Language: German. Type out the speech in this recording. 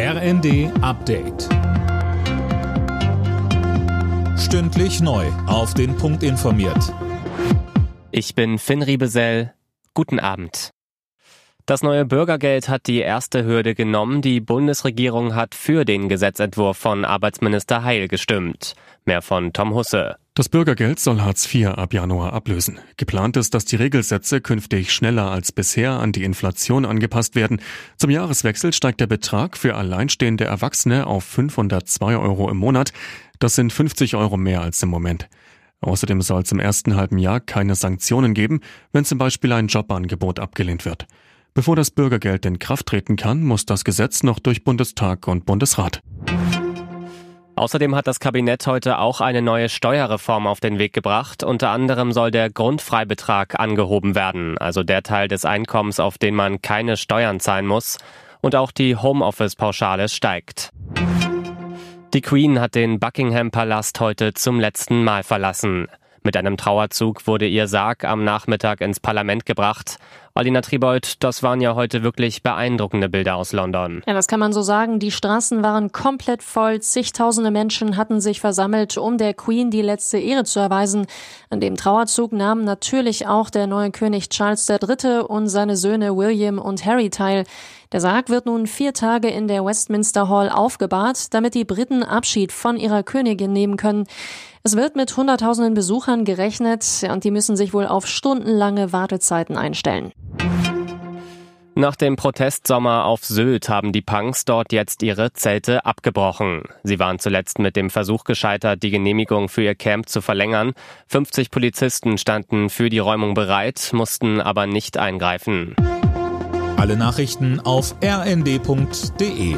RND Update. Stündlich neu. Auf den Punkt informiert. Ich bin Finn Riebesell. Guten Abend. Das neue Bürgergeld hat die erste Hürde genommen. Die Bundesregierung hat für den Gesetzentwurf von Arbeitsminister Heil gestimmt. Mehr von Tom Husse. Das Bürgergeld soll Hartz IV ab Januar ablösen. Geplant ist, dass die Regelsätze künftig schneller als bisher an die Inflation angepasst werden. Zum Jahreswechsel steigt der Betrag für alleinstehende Erwachsene auf 502 Euro im Monat. Das sind 50 Euro mehr als im Moment. Außerdem soll es im ersten halben Jahr keine Sanktionen geben, wenn zum Beispiel ein Jobangebot abgelehnt wird. Bevor das Bürgergeld in Kraft treten kann, muss das Gesetz noch durch Bundestag und Bundesrat. Außerdem hat das Kabinett heute auch eine neue Steuerreform auf den Weg gebracht. Unter anderem soll der Grundfreibetrag angehoben werden, also der Teil des Einkommens, auf den man keine Steuern zahlen muss. Und auch die Homeoffice-Pauschale steigt. Die Queen hat den Buckingham-Palast heute zum letzten Mal verlassen. Mit einem Trauerzug wurde ihr Sarg am Nachmittag ins Parlament gebracht. Alina Tribold, das waren ja heute wirklich beeindruckende Bilder aus London. Ja, das kann man so sagen. Die Straßen waren komplett voll. Zigtausende Menschen hatten sich versammelt, um der Queen die letzte Ehre zu erweisen. An dem Trauerzug nahmen natürlich auch der neue König Charles III. und seine Söhne William und Harry teil. Der Sarg wird nun vier Tage in der Westminster Hall aufgebahrt, damit die Briten Abschied von ihrer Königin nehmen können. Es wird mit Hunderttausenden Besuchern gerechnet und die müssen sich wohl auf stundenlange Wartezeiten einstellen. Nach dem Protestsommer auf Sylt haben die Punks dort jetzt ihre Zelte abgebrochen. Sie waren zuletzt mit dem Versuch gescheitert, die Genehmigung für ihr Camp zu verlängern. 50 Polizisten standen für die Räumung bereit, mussten aber nicht eingreifen. Alle Nachrichten auf rnd.de